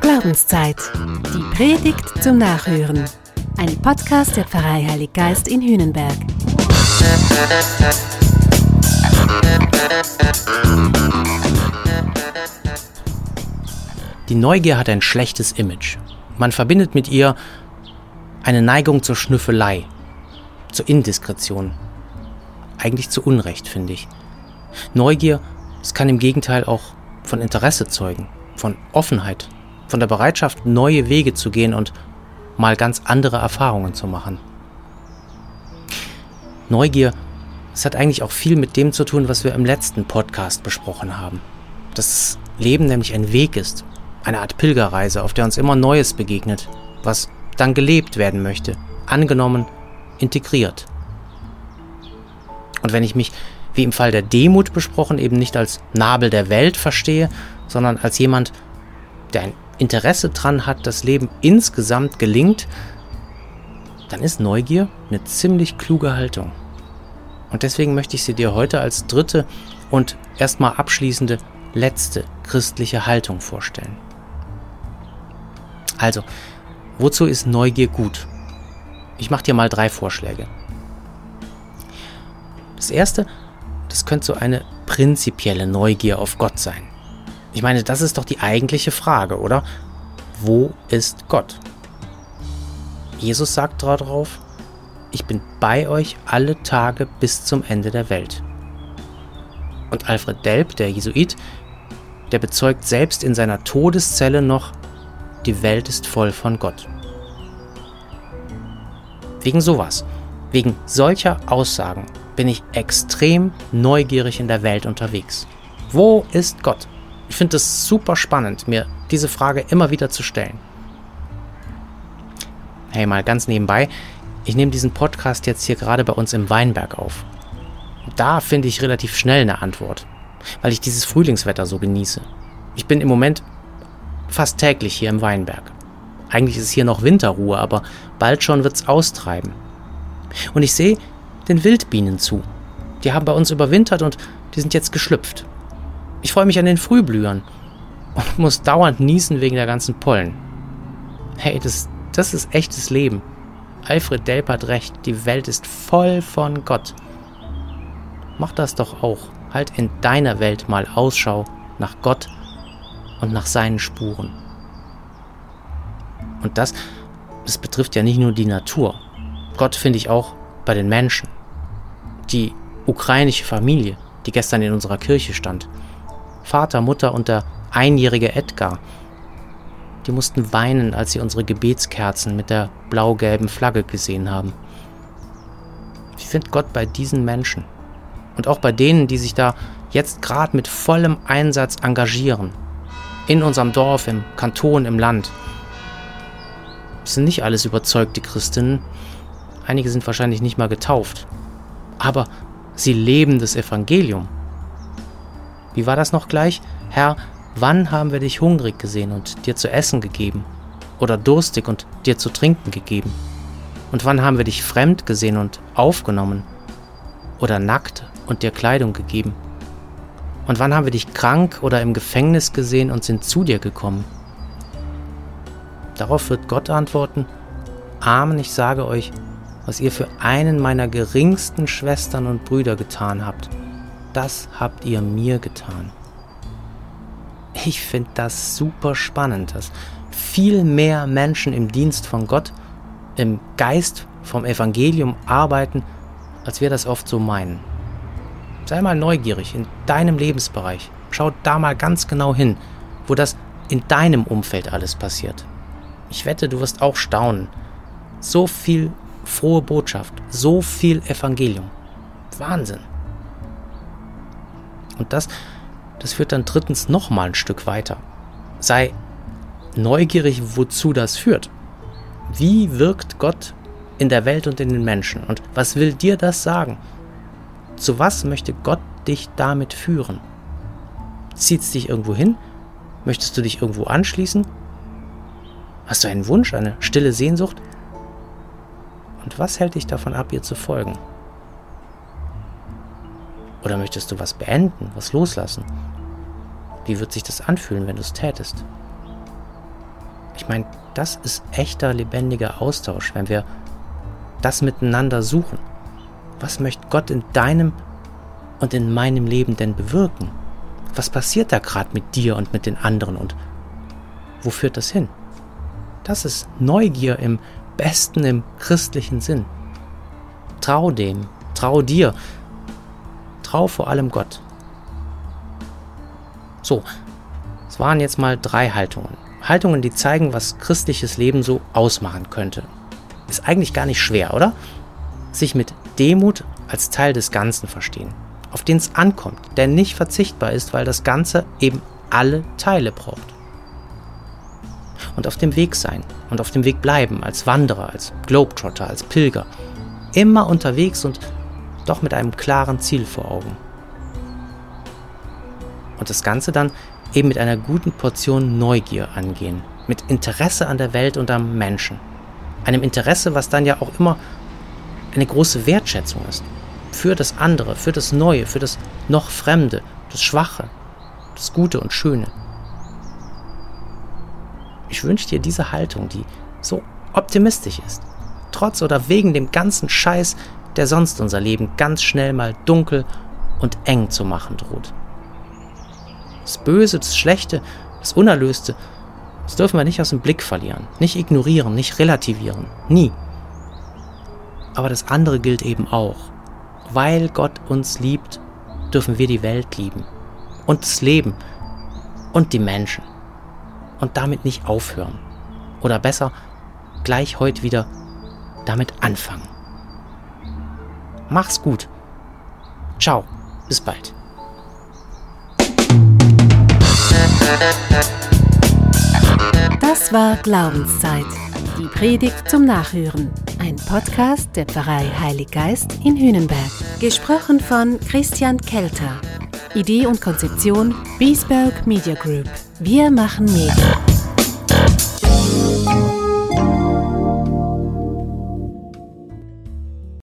Glaubenszeit. Die Predigt zum Nachhören. Ein Podcast der Pfarrei Heilig Geist in Hühnenberg. Die Neugier hat ein schlechtes Image. Man verbindet mit ihr eine Neigung zur Schnüffelei, zur Indiskretion. Eigentlich zu Unrecht, finde ich. Neugier, es kann im Gegenteil auch von Interesse zeugen, von Offenheit, von der Bereitschaft, neue Wege zu gehen und mal ganz andere Erfahrungen zu machen. Neugier, es hat eigentlich auch viel mit dem zu tun, was wir im letzten Podcast besprochen haben. Dass das Leben nämlich ein Weg ist, eine Art Pilgerreise, auf der uns immer Neues begegnet, was dann gelebt werden möchte, angenommen, integriert. Und wenn ich mich, wie im Fall der Demut besprochen, eben nicht als Nabel der Welt verstehe, sondern als jemand, der ein Interesse daran hat, das Leben insgesamt gelingt, dann ist Neugier eine ziemlich kluge Haltung. Und deswegen möchte ich sie dir heute als dritte und erstmal abschließende letzte christliche Haltung vorstellen. Also, wozu ist Neugier gut? Ich mache dir mal drei Vorschläge. Das erste, das könnte so eine prinzipielle Neugier auf Gott sein. Ich meine, das ist doch die eigentliche Frage, oder? Wo ist Gott? Jesus sagt darauf, ich bin bei euch alle Tage bis zum Ende der Welt. Und Alfred Delp, der Jesuit, der bezeugt selbst in seiner Todeszelle noch, die Welt ist voll von Gott. Wegen sowas, wegen solcher Aussagen bin ich extrem neugierig in der Welt unterwegs. Wo ist Gott? Ich finde es super spannend, mir diese Frage immer wieder zu stellen. Hey, mal ganz nebenbei, ich nehme diesen Podcast jetzt hier gerade bei uns im Weinberg auf. Da finde ich relativ schnell eine Antwort, weil ich dieses Frühlingswetter so genieße. Ich bin im Moment fast täglich hier im Weinberg. Eigentlich ist es hier noch Winterruhe, aber bald schon wird's austreiben. Und ich sehe den Wildbienen zu. Die haben bei uns überwintert und die sind jetzt geschlüpft. Ich freue mich an den Frühblühern und muss dauernd niesen wegen der ganzen Pollen. Hey, das, das ist echtes Leben. Alfred Delp hat recht, die Welt ist voll von Gott. Mach das doch auch. Halt in deiner Welt mal Ausschau nach Gott und nach seinen Spuren. Und das, das betrifft ja nicht nur die Natur. Gott finde ich auch bei den Menschen. Die ukrainische Familie, die gestern in unserer Kirche stand. Vater, Mutter und der einjährige Edgar. Die mussten weinen, als sie unsere Gebetskerzen mit der blau-gelben Flagge gesehen haben. Ich finde Gott bei diesen Menschen. Und auch bei denen, die sich da jetzt gerade mit vollem Einsatz engagieren, in unserem Dorf, im Kanton, im Land. Es sind nicht alles überzeugte Christinnen. Einige sind wahrscheinlich nicht mal getauft. Aber sie leben das Evangelium. Wie war das noch gleich? Herr, wann haben wir dich hungrig gesehen und dir zu essen gegeben? Oder durstig und dir zu trinken gegeben? Und wann haben wir dich fremd gesehen und aufgenommen? Oder nackt und dir Kleidung gegeben? Und wann haben wir dich krank oder im Gefängnis gesehen und sind zu dir gekommen? Darauf wird Gott antworten, Amen, ich sage euch, was ihr für einen meiner geringsten Schwestern und Brüder getan habt, das habt ihr mir getan. Ich finde das super spannend, dass viel mehr Menschen im Dienst von Gott, im Geist vom Evangelium arbeiten, als wir das oft so meinen. Sei mal neugierig in deinem Lebensbereich. Schau da mal ganz genau hin, wo das in deinem Umfeld alles passiert. Ich wette, du wirst auch staunen. So viel frohe Botschaft, so viel Evangelium. Wahnsinn. Und das, das führt dann drittens noch mal ein Stück weiter. Sei neugierig, wozu das führt. Wie wirkt Gott in der Welt und in den Menschen? Und was will dir das sagen? Zu was möchte Gott dich damit führen? Zieht es dich irgendwo hin? Möchtest du dich irgendwo anschließen? Hast du einen Wunsch, eine stille Sehnsucht? Und was hält dich davon ab, ihr zu folgen? Oder möchtest du was beenden, was loslassen? Wie wird sich das anfühlen, wenn du es tätest? Ich meine, das ist echter, lebendiger Austausch, wenn wir das miteinander suchen. Was möchte Gott in deinem und in meinem Leben denn bewirken? Was passiert da gerade mit dir und mit den anderen und wo führt das hin? Das ist Neugier im besten, im christlichen Sinn. Trau dem, trau dir, trau vor allem Gott. So, es waren jetzt mal drei Haltungen. Haltungen, die zeigen, was christliches Leben so ausmachen könnte. Ist eigentlich gar nicht schwer, oder? Sich mit Demut als Teil des Ganzen verstehen, auf den es ankommt, der nicht verzichtbar ist, weil das Ganze eben alle Teile braucht. Und auf dem Weg sein und auf dem Weg bleiben, als Wanderer, als Globetrotter, als Pilger. Immer unterwegs und doch mit einem klaren Ziel vor Augen. Und das Ganze dann eben mit einer guten Portion Neugier angehen, mit Interesse an der Welt und am Menschen. Einem Interesse, was dann ja auch immer eine große Wertschätzung ist. Für das andere, für das Neue, für das noch Fremde, das Schwache, das Gute und Schöne. Ich wünsche dir diese Haltung, die so optimistisch ist, trotz oder wegen dem ganzen Scheiß, der sonst unser Leben ganz schnell mal dunkel und eng zu machen droht. Das Böse, das Schlechte, das Unerlöste, das dürfen wir nicht aus dem Blick verlieren, nicht ignorieren, nicht relativieren, nie. Aber das andere gilt eben auch. Weil Gott uns liebt, dürfen wir die Welt lieben und das Leben und die Menschen und damit nicht aufhören. Oder besser, gleich heute wieder damit anfangen. Mach's gut. Ciao, bis bald. Das war Glaubenszeit. Die Predigt zum Nachhören. Ein Podcast der Pfarrei Heilig Geist in Hühnenberg. Gesprochen von Christian Kelter. Idee und Konzeption Biesberg Media Group. Wir machen Medien.